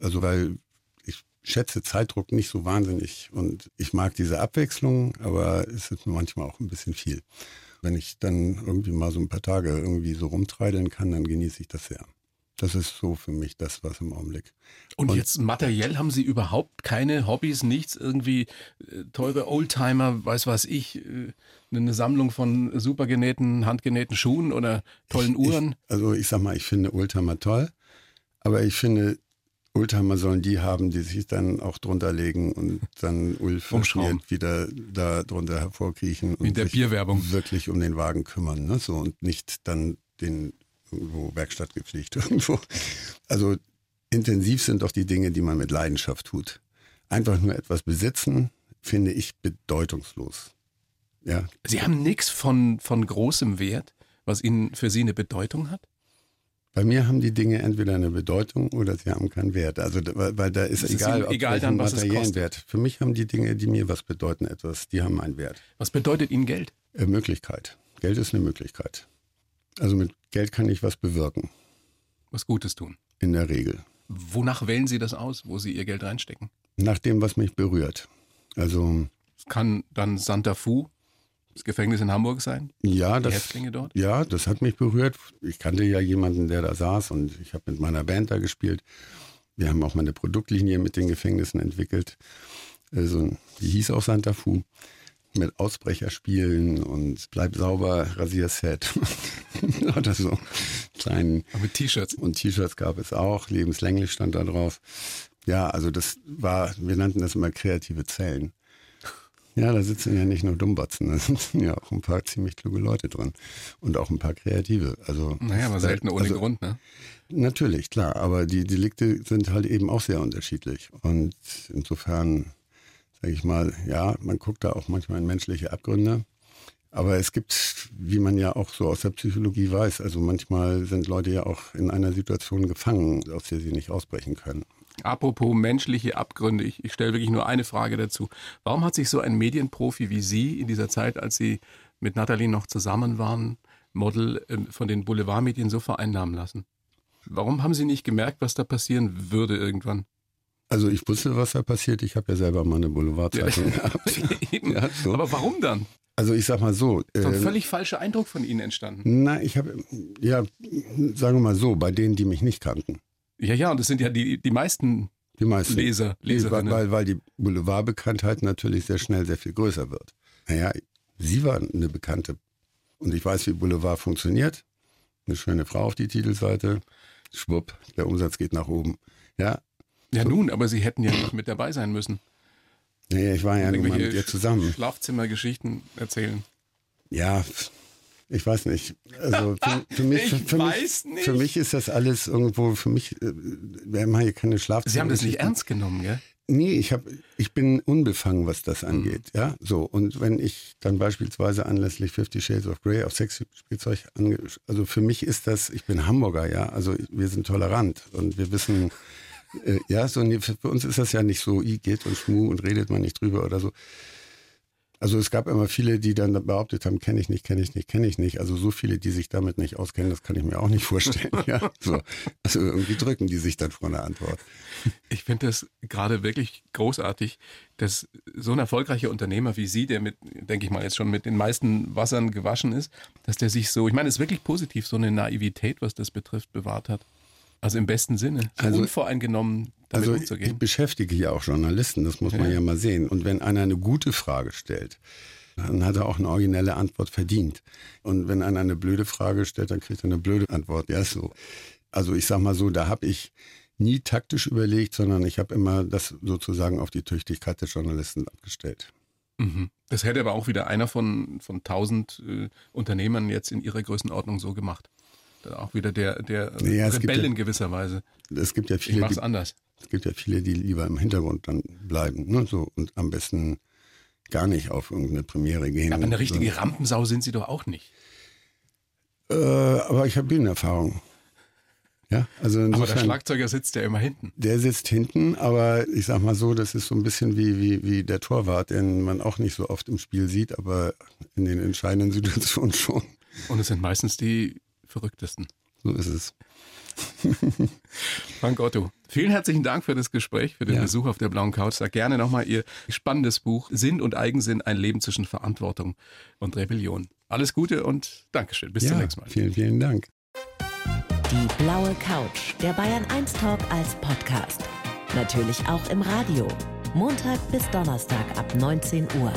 also weil ich schätze Zeitdruck nicht so wahnsinnig und ich mag diese Abwechslung, aber es ist manchmal auch ein bisschen viel. Wenn ich dann irgendwie mal so ein paar Tage irgendwie so rumtreideln kann, dann genieße ich das sehr. Das ist so für mich das, was im Augenblick. Und, Und- jetzt materiell haben Sie überhaupt keine Hobbys, nichts irgendwie äh, teure Oldtimer, weiß was ich, äh, eine Sammlung von super genähten, handgenähten Schuhen oder tollen Uhren? Ich, also ich sag mal, ich finde Oldtimer toll, aber ich finde, Oldtimer sollen die haben, die sich dann auch drunter legen und dann ulfaschiert wieder da drunter hervorkriechen Wie in und der sich Bierwerbung. wirklich um den Wagen kümmern, ne? So und nicht dann den irgendwo Werkstatt gepflegt irgendwo. Also intensiv sind doch die Dinge, die man mit Leidenschaft tut. Einfach nur etwas besitzen, finde ich bedeutungslos. Ja, Sie haben nichts von, von großem Wert, was Ihnen für Sie eine Bedeutung hat? Bei mir haben die Dinge entweder eine Bedeutung oder sie haben keinen Wert. Also weil, weil da ist ist egal, ob egal dann, was es materiellen. Wert. Für mich haben die Dinge, die mir was bedeuten, etwas, die haben einen Wert. Was bedeutet Ihnen Geld? Äh, Möglichkeit. Geld ist eine Möglichkeit. Also mit Geld kann ich was bewirken, Was Gutes tun. in der Regel. Wonach wählen Sie das aus, wo Sie Ihr Geld reinstecken? Nach dem, was mich berührt. Also Es kann dann Santa Fu, das Gefängnis in Hamburg sein, ja, die das, Häftlinge dort. ja, das hat mich berührt. Ich kannte ja jemanden, der da saß und ich habe mit meiner Band da gespielt. Wir haben auch mal eine Produktlinie mit den Gefängnissen entwickelt. Also, die hieß auch Santa Fu. Mit Ausbrecherspielen und Bleib sauber, Rasierset. Oder so kleinen. Aber mit T-Shirts. Und T-Shirts gab es auch. Lebenslänglich stand da drauf. Ja, also das war, wir nannten das immer kreative Zellen. Ja, da sitzen ja nicht nur Dummbatzen, da sitzen ja auch ein paar ziemlich kluge Leute drin. Und auch ein paar Kreative. Also, Naja, aber selten ohne also, Grund, ne? Natürlich, klar, aber die Delikte sind halt eben auch sehr unterschiedlich. Und insofern, sage ich mal, ja, man guckt da auch manchmal in menschliche Abgründe. Aber es gibt, wie man ja auch so aus der Psychologie weiß, also manchmal sind Leute ja auch in einer Situation gefangen, aus der sie nicht ausbrechen können. Apropos menschliche Abgründe, ich, ich stelle wirklich nur eine Frage dazu. Warum hat sich so ein Medienprofi wie Sie in dieser Zeit, als Sie mit Nathalie noch zusammen waren, Model ähm, von den Boulevardmedien so vereinnahmen lassen? Warum haben Sie nicht gemerkt, was da passieren würde irgendwann? Also ich wusste, was da passiert. Ich habe ja selber mal eine Boulevardzeitung gehabt. ja, so. Aber warum dann? Also ich sag mal so. Äh, ein völlig falscher Eindruck von Ihnen entstanden. Na, ich habe, ja, sagen wir mal so, bei denen, die mich nicht kannten. Ja, ja, und das sind ja die, die meisten die meisten. Leser, Leserinnen. Weil, weil die Boulevardbekanntheit natürlich sehr schnell sehr viel größer wird. Naja, sie war eine Bekannte. Und ich weiß, wie Boulevard funktioniert. Eine schöne Frau auf die Titelseite. Schwupp, der Umsatz geht nach oben. Ja. Ja, nun, aber Sie hätten ja nicht mit dabei sein müssen. Naja, ich war ja nur mal mit ihr zusammen. Schlafzimmergeschichten erzählen. Ja, ich weiß nicht. Also für, für mich, für, für mich, nicht. für mich ist das alles irgendwo, für mich, äh, wir haben hier keine Schlafzimmer. Sie haben das nicht ernst genommen, gell? Nee, ich habe, ich bin unbefangen, was das angeht, mhm. ja. So und wenn ich dann beispielsweise anlässlich Fifty Shades of Grey auf Sexspielzeug ange, also für mich ist das, ich bin Hamburger, ja. Also wir sind tolerant und wir wissen, äh, ja, so für uns ist das ja nicht so, i geht und schmu und redet man nicht drüber oder so. Also es gab immer viele, die dann behauptet haben, kenne ich nicht, kenne ich nicht, kenne ich nicht. Also so viele, die sich damit nicht auskennen, das kann ich mir auch nicht vorstellen. ja, so. Also irgendwie drücken die sich dann vor einer Antwort. Ich finde das gerade wirklich großartig, dass so ein erfolgreicher Unternehmer wie Sie, der mit, denke ich mal, jetzt schon mit den meisten Wassern gewaschen ist, dass der sich so, ich meine, es ist wirklich positiv, so eine Naivität, was das betrifft, bewahrt hat. Also im besten Sinne, so also, unvoreingenommen damit also umzugehen. Ich beschäftige ja auch Journalisten, das muss man ja. ja mal sehen. Und wenn einer eine gute Frage stellt, dann hat er auch eine originelle Antwort verdient. Und wenn einer eine blöde Frage stellt, dann kriegt er eine blöde Antwort. Ja, so. Also ich sag mal so, da habe ich nie taktisch überlegt, sondern ich habe immer das sozusagen auf die Tüchtigkeit des Journalisten abgestellt. Mhm. Das hätte aber auch wieder einer von, von tausend äh, Unternehmern jetzt in ihrer Größenordnung so gemacht auch wieder der, der ja, Rebell in gewisser Weise. Es gibt ja viele. Ich die, anders. Es gibt ja viele, die lieber im Hintergrund dann bleiben, ne? So und am besten gar nicht auf irgendeine Premiere gehen. aber eine richtige so. Rampensau sind Sie doch auch nicht. Äh, aber ich habe Bühnenerfahrung. Ja, also insofern, aber der Schlagzeuger sitzt ja immer hinten. Der sitzt hinten, aber ich sag mal so, das ist so ein bisschen wie, wie, wie der Torwart, den man auch nicht so oft im Spiel sieht, aber in den entscheidenden Situationen schon. Und es sind meistens die Verrücktesten. So ist es. Frank Otto, vielen herzlichen Dank für das Gespräch, für den ja. Besuch auf der blauen Couch. Sag gerne nochmal Ihr spannendes Buch Sinn und Eigensinn, ein Leben zwischen Verantwortung und Rebellion. Alles Gute und Dankeschön. Bis ja, zum nächsten Mal. Vielen, vielen Dank. Die blaue Couch, der Bayern 1 Talk als Podcast. Natürlich auch im Radio. Montag bis Donnerstag ab 19 Uhr.